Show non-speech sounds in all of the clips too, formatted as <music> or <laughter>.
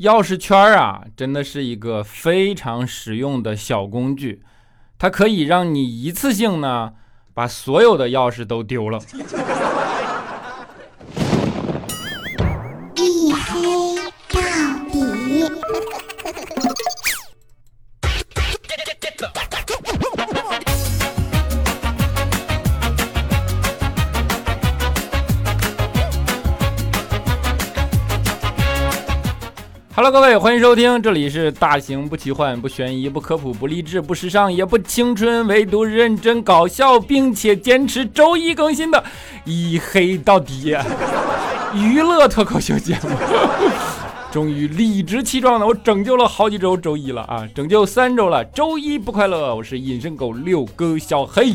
钥匙圈啊，真的是一个非常实用的小工具，它可以让你一次性呢把所有的钥匙都丢了。各位，欢迎收听，这里是大型不奇幻、不悬疑、不科普、不励志、不时尚、也不青春，唯独认真搞笑，并且坚持周一更新的《一黑到底》娱乐脱口秀节目。终于理直气壮的，我拯救了好几周周一了啊！拯救三周了，周一不快乐。我是隐身狗六哥小黑。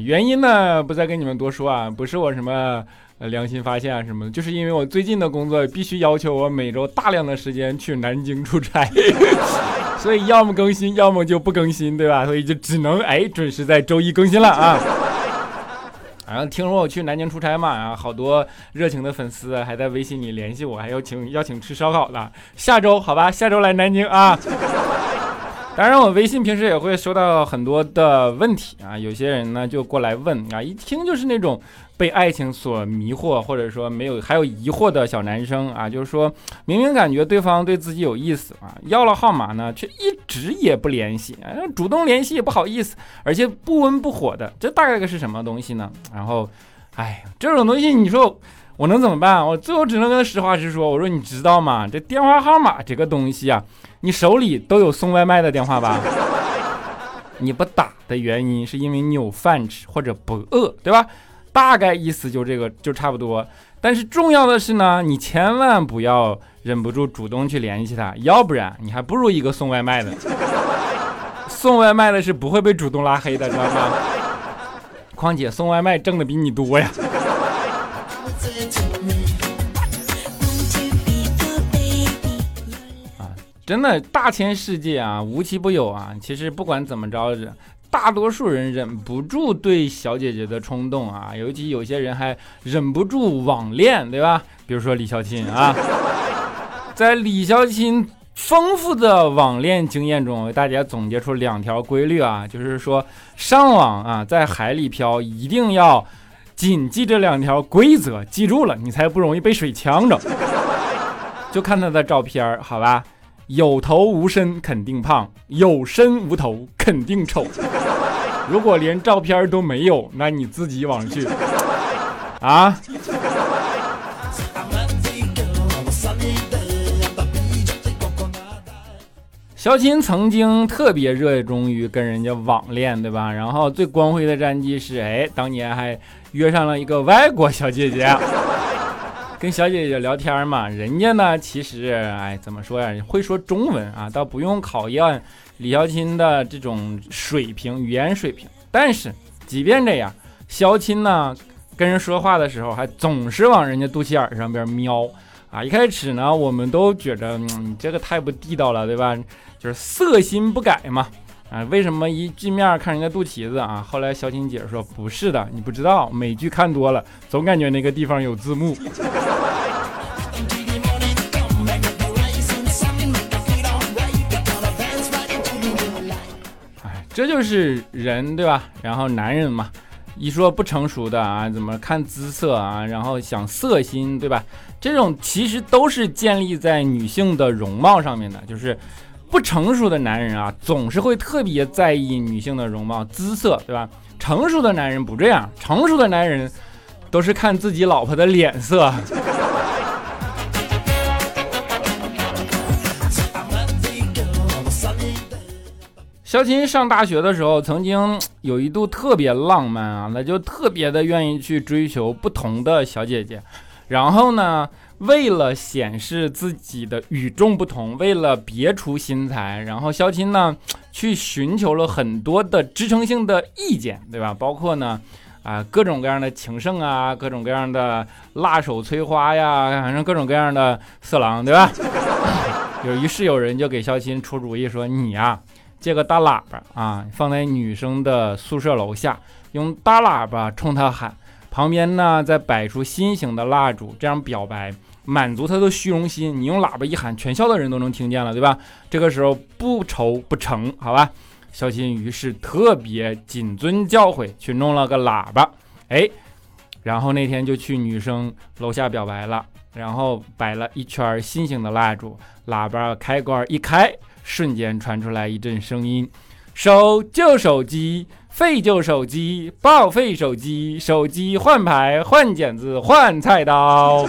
原因呢不再跟你们多说啊，不是我什么良心发现啊什么的，就是因为我最近的工作必须要求我每周大量的时间去南京出差，<laughs> 所以要么更新，要么就不更新，对吧？所以就只能哎准时在周一更新了啊。然后听说我去南京出差嘛，啊好多热情的粉丝还在微信里联系我，还邀请邀请吃烧烤的，下周好吧，下周来南京啊。当然，我微信平时也会收到很多的问题啊，有些人呢就过来问啊，一听就是那种被爱情所迷惑，或者说没有还有疑惑的小男生啊，就是说明明感觉对方对自己有意思啊，要了号码呢却一直也不联系，啊主动联系也不好意思，而且不温不火的，这大概个是什么东西呢？然后，哎，这种东西你说我能怎么办？我最后只能跟他实话实说，我说你知道吗？这电话号码这个东西啊。你手里都有送外卖的电话吧？<laughs> 你不打的原因是因为你有饭吃或者不饿，对吧？大概意思就这个就差不多。但是重要的是呢，你千万不要忍不住主动去联系他，要不然你还不如一个送外卖的。<laughs> 送外卖的是不会被主动拉黑的，知道吗？<laughs> 况且送外卖挣的比你多呀。真的大千世界啊，无奇不有啊。其实不管怎么着，大多数人忍不住对小姐姐的冲动啊，尤其有些人还忍不住网恋，对吧？比如说李孝钦啊，<laughs> 在李孝钦丰富的网恋经验中，为大家总结出两条规律啊，就是说上网啊，在海里漂一定要谨记这两条规则，记住了你才不容易被水呛着。<laughs> 就看他的照片，好吧。有头无身肯定胖，有身无头肯定丑。如果连照片都没有，那你自己网去啊！肖钦曾经特别热衷于跟人家网恋，对吧？然后最光辉的战绩是，哎，当年还约上了一个外国小姐姐。跟小姐姐聊天嘛，人家呢其实哎怎么说呀，会说中文啊，倒不用考验李孝钦的这种水平语言水平。但是即便这样，肖钦呢跟人说话的时候还总是往人家肚脐眼上边瞄啊。一开始呢，我们都觉得你这个太不地道了，对吧？就是色心不改嘛。啊，为什么一见面看人家肚脐子啊？后来小琴姐说不是的，你不知道，美剧看多了，总感觉那个地方有字幕。哎，这就是人对吧？然后男人嘛，一说不成熟的啊，怎么看姿色啊？然后想色心对吧？这种其实都是建立在女性的容貌上面的，就是。不成熟的男人啊，总是会特别在意女性的容貌姿色，对吧？成熟的男人不这样，成熟的男人都是看自己老婆的脸色。肖琴上大学的时候，曾经有一度特别浪漫啊，那就特别的愿意去追求不同的小姐姐，然后呢？为了显示自己的与众不同，为了别出心裁，然后肖钦呢去寻求了很多的支撑性的意见，对吧？包括呢啊各种各样的情圣啊，各种各样的辣手摧花呀，反正各种各样的色狼，对吧？<coughs> 有于是有人就给肖钦出主意说：“你呀，借个大喇叭啊，放在女生的宿舍楼下，用大喇叭冲她喊。”旁边呢再摆出心形的蜡烛，这样表白，满足他的虚荣心。你用喇叭一喊，全校的人都能听见了，对吧？这个时候不愁不成，好吧？肖钦于是特别谨遵教诲，去弄了个喇叭，哎，然后那天就去女生楼下表白了，然后摆了一圈心形的蜡烛，喇叭开关一开，瞬间传出来一阵声音：手旧手机，废旧手机，报废手机，手机换牌换剪子换菜刀。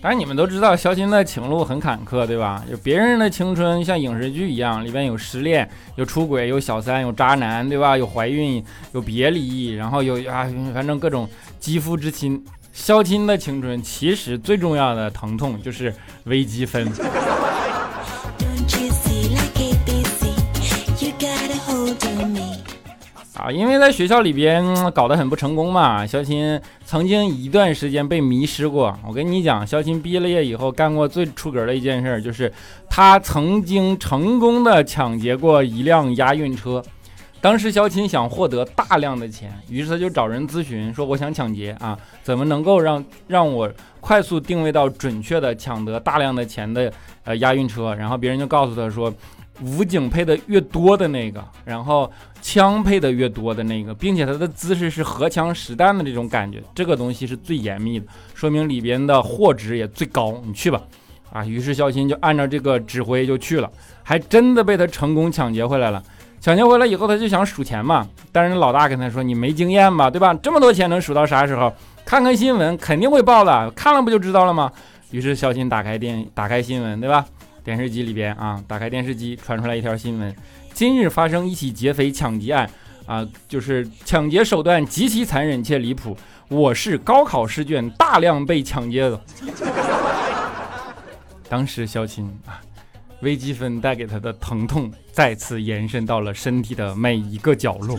当然，你们都知道肖钦的情路很坎坷，对吧？有别人的青春像影视剧一样，里边有失恋、有出轨、有小三、有渣男，对吧？有怀孕、有别离，然后有啊，反正各种肌肤之亲。肖钦的青春其实最重要的疼痛就是微积分。啊，因为在学校里边搞得很不成功嘛，肖钦曾经一段时间被迷失过。我跟你讲，肖钦毕了业以后干过最出格的一件事，就是他曾经成功的抢劫过一辆押运车。当时肖钦想获得大量的钱，于是他就找人咨询说：“我想抢劫啊，怎么能够让让我快速定位到准确的抢得大量的钱的呃押运车？”然后别人就告诉他说。武警配的越多的那个，然后枪配的越多的那个，并且他的姿势是荷枪实弹的这种感觉，这个东西是最严密的，说明里边的货值也最高。你去吧，啊，于是肖钦就按照这个指挥就去了，还真的被他成功抢劫回来了。抢劫回来以后，他就想数钱嘛，但是老大跟他说：“你没经验吧，对吧？这么多钱能数到啥时候？看看新闻肯定会报的，看了不就知道了吗？”于是小新打开电，打开新闻，对吧？电视机里边啊，打开电视机，传出来一条新闻：今日发生一起劫匪抢劫案啊，就是抢劫手段极其残忍且离谱。我市高考试卷大量被抢劫了。<laughs> 当时肖钦啊，微积分带给他的疼痛再次延伸到了身体的每一个角落。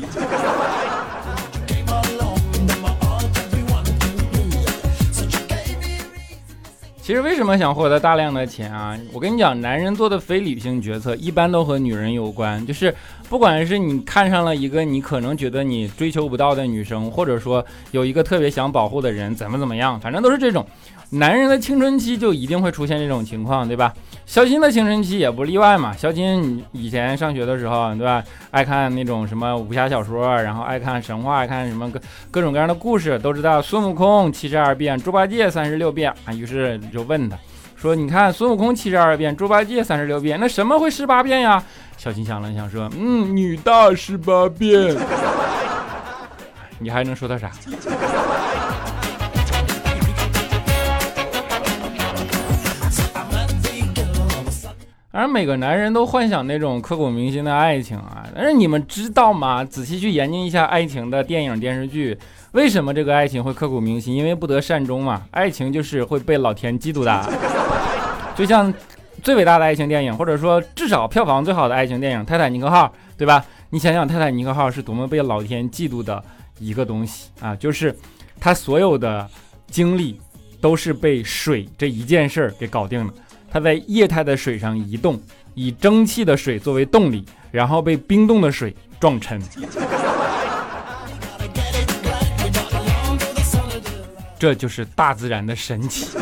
其实为什么想获得大量的钱啊？我跟你讲，男人做的非理性决策一般都和女人有关。就是不管是你看上了一个你可能觉得你追求不到的女生，或者说有一个特别想保护的人，怎么怎么样，反正都是这种。男人的青春期就一定会出现这种情况，对吧？肖金的青春期也不例外嘛。肖金以前上学的时候，对吧？爱看那种什么武侠小说，然后爱看神话，爱看什么各各种各样的故事，都知道孙悟空七十二变，猪八戒三十六变啊。于是就就问他说：“你看孙悟空七十二变，猪八戒三十六变，那什么会十八变呀？”肖钦想了想说：“嗯，女大十八变。”你还能说他啥？而每个男人都幻想那种刻骨铭心的爱情啊，但是你们知道吗？仔细去研究一下爱情的电影电视剧，为什么这个爱情会刻骨铭心？因为不得善终嘛。爱情就是会被老天嫉妒的。就像最伟大的爱情电影，或者说至少票房最好的爱情电影《泰坦尼克号》，对吧？你想想《泰坦尼克号》是多么被老天嫉妒的一个东西啊！就是他所有的经历都是被水这一件事儿给搞定的。它在液态的水上移动，以蒸汽的水作为动力，然后被冰冻的水撞沉。这就是大自然的神奇。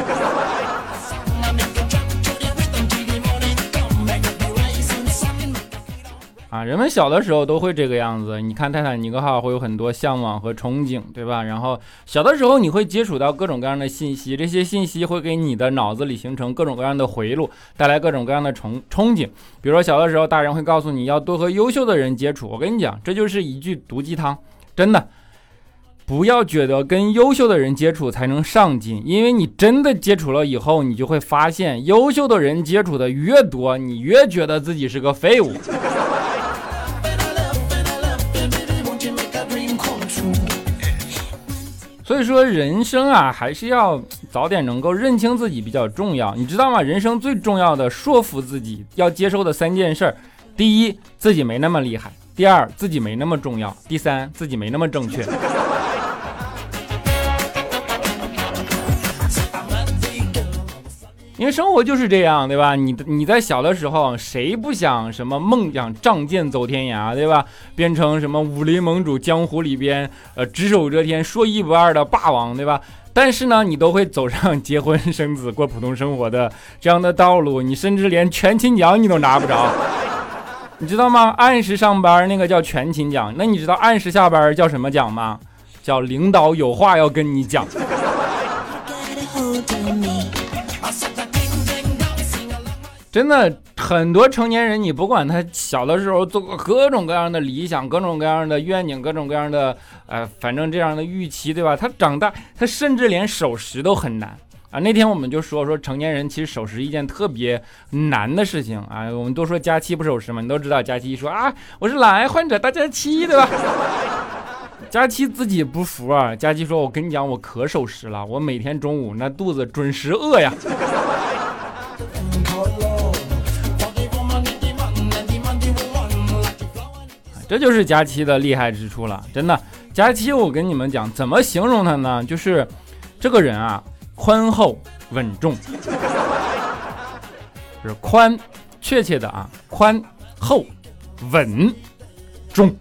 啊，人们小的时候都会这个样子。你看泰坦尼克号会有很多向往和憧憬，对吧？然后小的时候你会接触到各种各样的信息，这些信息会给你的脑子里形成各种各样的回路，带来各种各样的憧憧憬。比如说小的时候，大人会告诉你要多和优秀的人接触。我跟你讲，这就是一句毒鸡汤，真的，不要觉得跟优秀的人接触才能上进，因为你真的接触了以后，你就会发现，优秀的人接触的越多，你越觉得自己是个废物。所以说，人生啊，还是要早点能够认清自己比较重要，你知道吗？人生最重要的说服自己要接受的三件事儿：第一，自己没那么厉害；第二，自己没那么重要；第三，自己没那么正确。因为生活就是这样，对吧？你你在小的时候，谁不想什么梦想仗剑走天涯，对吧？变成什么武林盟主，江湖里边呃只手遮天、说一不二的霸王，对吧？但是呢，你都会走上结婚生子、过普通生活的这样的道路，你甚至连全勤奖你都拿不着，<laughs> 你知道吗？按时上班那个叫全勤奖，那你知道按时下班叫什么奖吗？叫领导有话要跟你讲。真的很多成年人，你不管他小的时候做过各种各样的理想、各种各样的愿景、各种各样的呃，反正这样的预期，对吧？他长大，他甚至连守时都很难啊。那天我们就说说成年人其实守时一件特别难的事情啊。我们都说佳期不守时嘛，你都知道佳期说啊，我是懒癌患者大家期，对吧？<laughs> 佳期自己不服啊，佳期说，我跟你讲，我可守时了，我每天中午那肚子准时饿呀。这就是佳期的厉害之处了，真的。佳期，我跟你们讲，怎么形容他呢？就是这个人啊，宽厚稳重，是宽，确切的啊，宽厚稳重。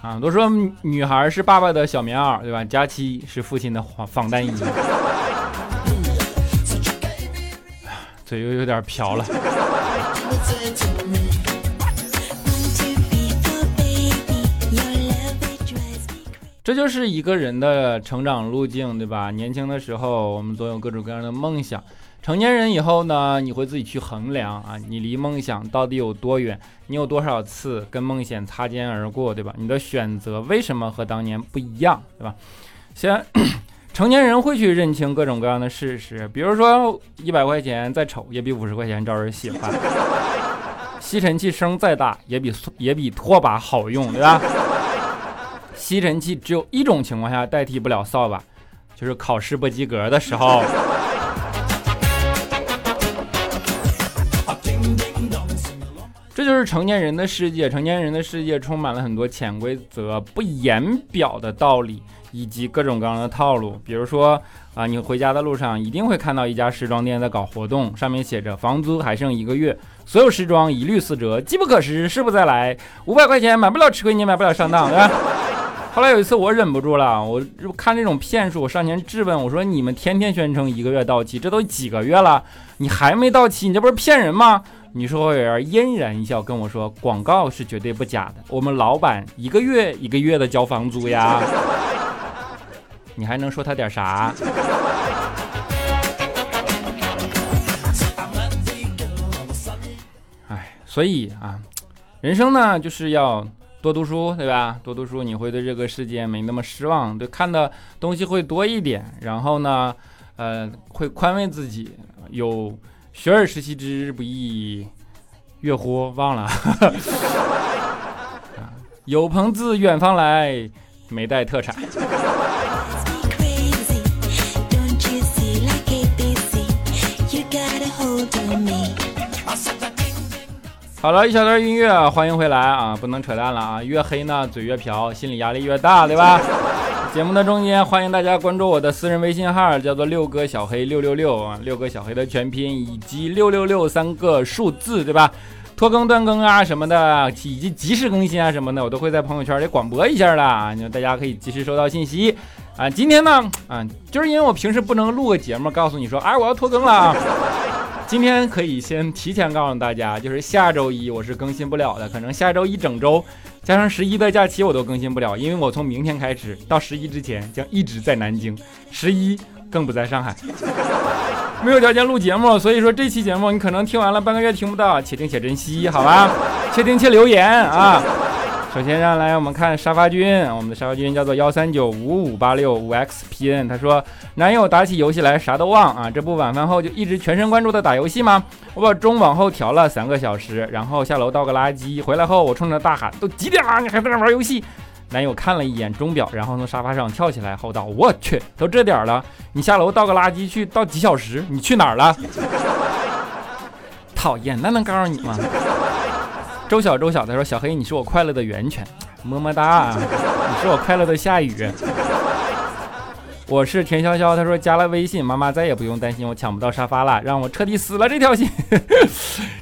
啊，都说女孩是爸爸的小棉袄，对吧？佳期是父亲的防防弹衣。嘴又有点瓢了。这就是一个人的成长路径，对吧？年轻的时候，我们总有各种各样的梦想；成年人以后呢，你会自己去衡量啊，你离梦想到底有多远？你有多少次跟梦想擦肩而过，对吧？你的选择为什么和当年不一样，对吧？先。成年人会去认清各种各样的事实，比如说一百块钱再丑也比五十块钱招人喜欢，<laughs> 吸尘器声再大也比也比拖把好用，对吧？吸尘器只有一种情况下代替不了扫把，就是考试不及格的时候。这就是成年人的世界，成年人的世界充满了很多潜规则、不言表的道理。以及各种各样的套路，比如说啊，你回家的路上一定会看到一家时装店在搞活动，上面写着房租还剩一个月，所有时装一律四折，机不可失，失不再来，五百块钱买不了吃亏，你买不了上当，对吧？<laughs> 后来有一次我忍不住了，我看这种骗术，我上前质问我说：“你们天天宣称一个月到期，这都几个月了，你还没到期，你这不是骗人吗？”女售货员嫣然一笑跟我说：“广告是绝对不假的，我们老板一个月一个月的交房租呀。”你还能说他点啥？哎，所以啊，人生呢就是要多读书，对吧？多读书，你会对这个世界没那么失望，对看的东西会多一点。然后呢，呃，会宽慰自己，有学而时习之不亦乐乎？忘了。<laughs> 有朋自远方来，没带特产。好了一小段音乐，欢迎回来啊！不能扯淡了啊！越黑呢，嘴越瓢，心理压力越大，对吧？节目的中间，欢迎大家关注我的私人微信号，叫做六哥小黑六六六啊，六哥小黑的全拼以及六六六三个数字，对吧？拖更断更啊什么的，以及及时更新啊什么的，我都会在朋友圈里广播一下的，大家可以及时收到信息啊。今天呢，啊，就是因为我平时不能录个节目，告诉你说，哎，我要拖更了啊。今天可以先提前告诉大家，就是下周一我是更新不了的，可能下周一整周加上十一的假期我都更新不了，因为我从明天开始到十一之前将一直在南京，十一更不在上海，没有条件录节目，所以说这期节目你可能听完了半个月听不到，且听且珍惜，好吧？且听且留言啊。首先让来我们看沙发君，我们的沙发君叫做幺三九五五八六五 xpn，他说男友打起游戏来啥都忘啊，这不晚饭后就一直全神贯注的打游戏吗？我把钟往后调了三个小时，然后下楼倒个垃圾，回来后我冲着大喊都几点了，你还在那玩游戏？男友看了一眼钟表，然后从沙发上跳起来吼道：我去，都这点了，你下楼倒个垃圾去倒几小时？你去哪儿了？讨厌，那能告诉你吗？周小周小，他说：“小黑，你是我快乐的源泉，么么哒，你是我快乐的下雨。”我是田潇潇，他说加了微信，妈妈再也不用担心我抢不到沙发了，让我彻底死了这条心。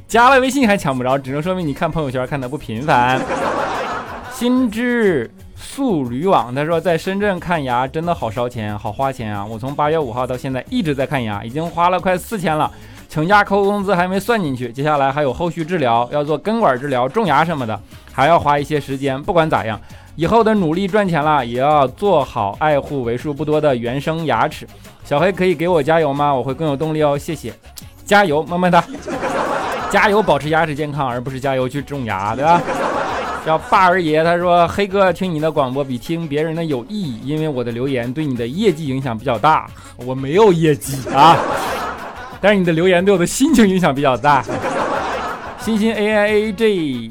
加了微信还抢不着，只能说明你看朋友圈看的不频繁。心之素驴网他说在深圳看牙真的好烧钱，好花钱啊！我从八月五号到现在一直在看牙，已经花了快四千了。请假扣工资还没算进去，接下来还有后续治疗，要做根管治疗、种牙什么的，还要花一些时间。不管咋样，以后的努力赚钱了，也要做好爱护为数不多的原生牙齿。小黑可以给我加油吗？我会更有动力哦，谢谢，加油，么么哒，加油，保持牙齿健康，而不是加油去种牙，对吧？叫霸儿爷，他说黑哥听你的广播比听别人的有意义，因为我的留言对你的业绩影响比较大。我没有业绩啊。但是你的留言对我的心情影响比较大。欣欣 A I A G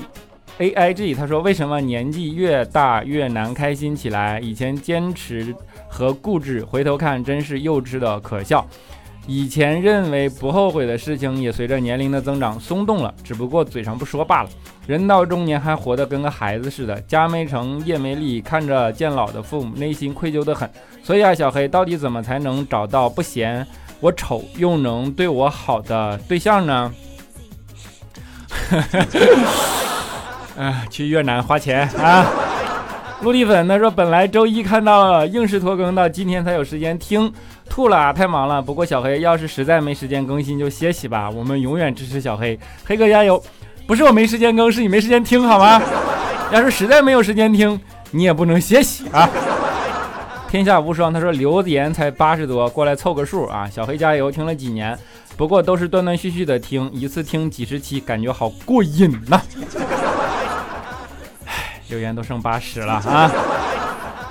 A I G 他说：“为什么年纪越大越难开心起来？以前坚持和固执，回头看真是幼稚的可笑。以前认为不后悔的事情，也随着年龄的增长松动了，只不过嘴上不说罢了。人到中年还活得跟个孩子似的，家没成业没立，看着渐老的父母，内心愧疚的很。所以啊，小黑到底怎么才能找到不嫌？”我丑又能对我好的对象呢？<laughs> 哎，去越南花钱啊！陆地粉他说，本来周一看到硬是拖更到今天才有时间听，吐了啊，太忙了。不过小黑要是实在没时间更新就歇息吧，我们永远支持小黑，黑哥加油！不是我没时间更，是你没时间听好吗？要是实在没有时间听，你也不能歇息啊！天下无双，他说留言才八十多，过来凑个数啊！小黑加油，听了几年，不过都是断断续续的听，一次听几十期，感觉好过瘾呐！唉，留言都剩八十了啊！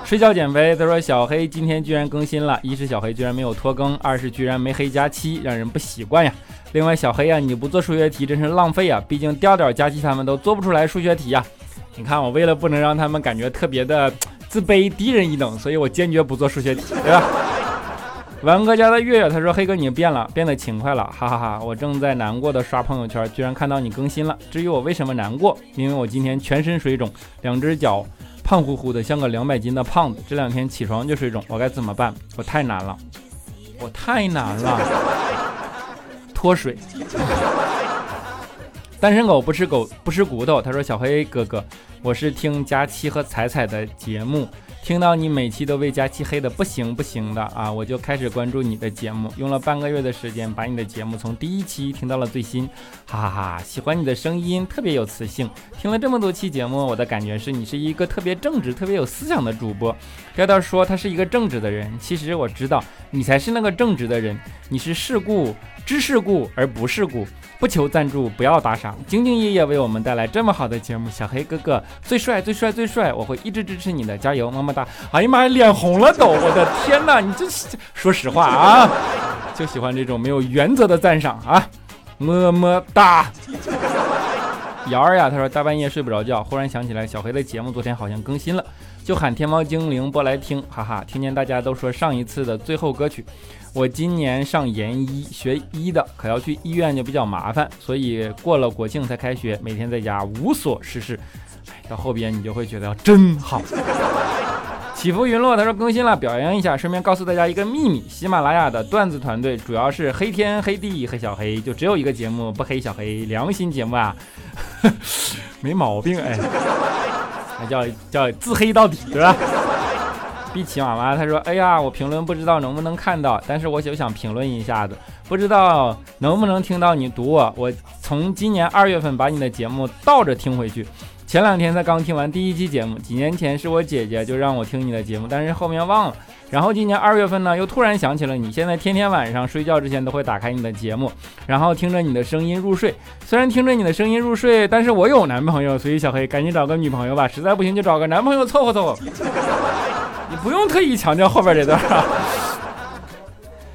睡觉减肥，他说小黑今天居然更新了，一是小黑居然没有拖更，二是居然没黑加七，让人不习惯呀。另外小黑呀，你不做数学题真是浪费啊，毕竟调调加七他们都做不出来数学题呀。你看我为了不能让他们感觉特别的。自卑低人一等，所以我坚决不做数学题，对吧？<laughs> 王哥家的月月他说：“黑哥你变了，变得勤快了，哈哈哈！我正在难过的刷朋友圈，居然看到你更新了。至于我为什么难过，因为我今天全身水肿，两只脚胖乎乎的，像个两百斤的胖子。这两天起床就水肿，我该怎么办？我太难了，我太难了，脱水。”单身狗不吃狗不吃骨头。他说：“小黑哥哥，我是听佳期和彩彩的节目，听到你每期都被佳期黑的不行不行的啊，我就开始关注你的节目，用了半个月的时间把你的节目从第一期听到了最新，哈哈哈！喜欢你的声音，特别有磁性。听了这么多期节目，我的感觉是你是一个特别正直、特别有思想的主播。要到说他是一个正直的人，其实我知道你才是那个正直的人，你是世故知世故而不世故。”不求赞助，不要打赏，兢兢业业为我们带来这么好的节目，小黑哥哥最帅最帅最帅，我会一直支持你的，加油，么么哒！哎呀妈呀，脸红了都，我的天哪，你这说实话啊，就喜欢这种没有原则的赞赏啊，么么哒。<laughs> 瑶儿呀，他说大半夜睡不着觉，忽然想起来小黑的节目昨天好像更新了，就喊天猫精灵播来听，哈哈，听见大家都说上一次的最后歌曲。我今年上研一学医的，可要去医院就比较麻烦，所以过了国庆才开学，每天在家无所事事。到后边你就会觉得真好。<laughs> 起伏云落，他说更新了，表扬一下，顺便告诉大家一个秘密：喜马拉雅的段子团队主要是黑天黑地黑小黑，就只有一个节目不黑小黑，良心节目啊，<laughs> 没毛病哎，那叫叫自黑到底，对吧？碧琪妈妈，她说：“哎呀，我评论不知道能不能看到，但是我就想评论一下子，不知道能不能听到你读我。我从今年二月份把你的节目倒着听回去，前两天才刚听完第一期节目。几年前是我姐姐就让我听你的节目，但是后面忘了。然后今年二月份呢，又突然想起了你。现在天天晚上睡觉之前都会打开你的节目，然后听着你的声音入睡。虽然听着你的声音入睡，但是我有男朋友，所以小黑赶紧找个女朋友吧，实在不行就找个男朋友凑合凑合。”你不用特意强调后边这段啊。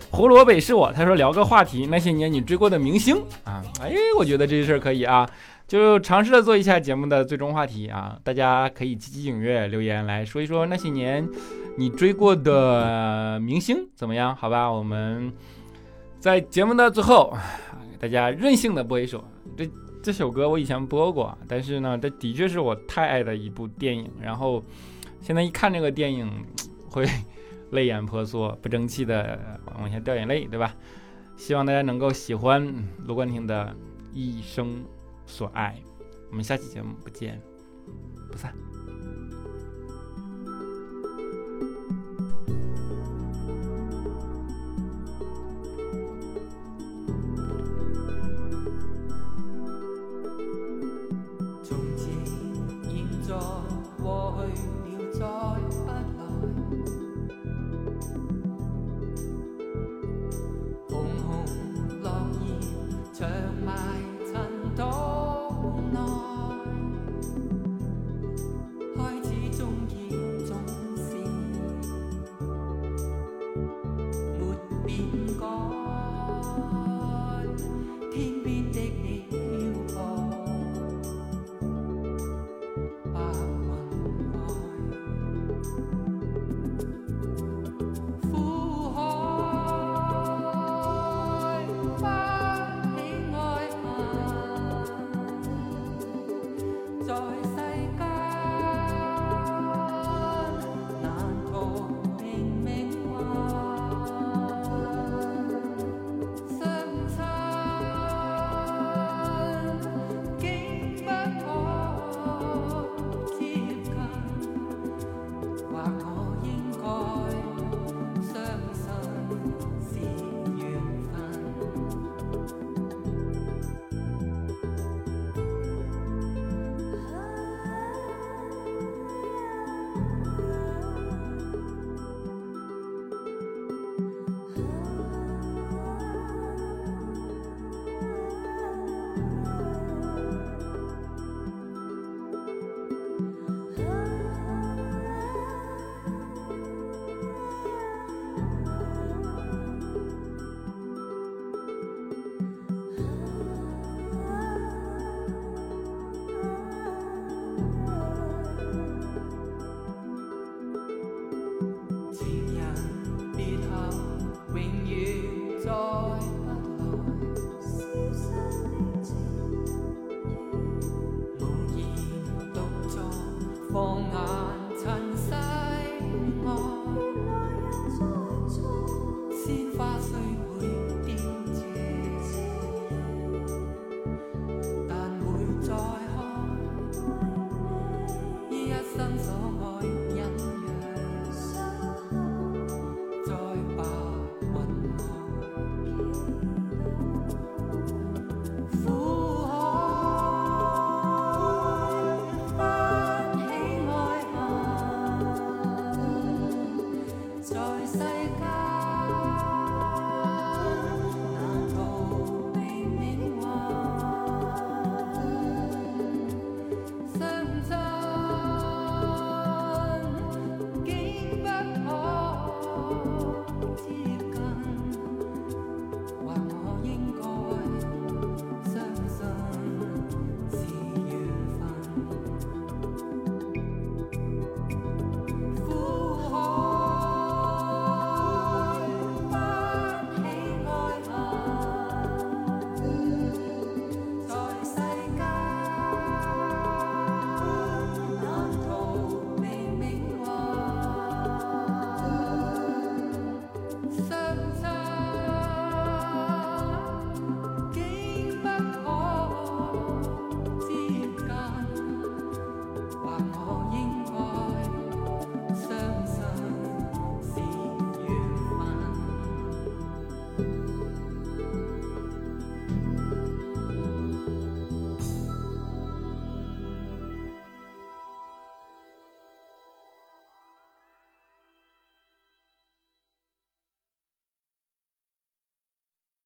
胡萝卜是我，他说聊个话题，那些年你追过的明星啊，哎，我觉得这事儿可以啊，就尝试着做一下节目的最终话题啊，大家可以积极踊跃留言来说一说那些年你追过的明星怎么样？好吧，我们在节目的最后，给大家任性的播一首这这首歌，我以前播过，但是呢，这的确是我太爱的一部电影，然后。现在一看这个电影，<tsk> 会 <laughs> 泪眼婆娑、不争气的往下掉眼泪，对吧？希望大家能够喜欢卢冠廷的《一生所爱》，我们下期节目不见不散。长埋尘土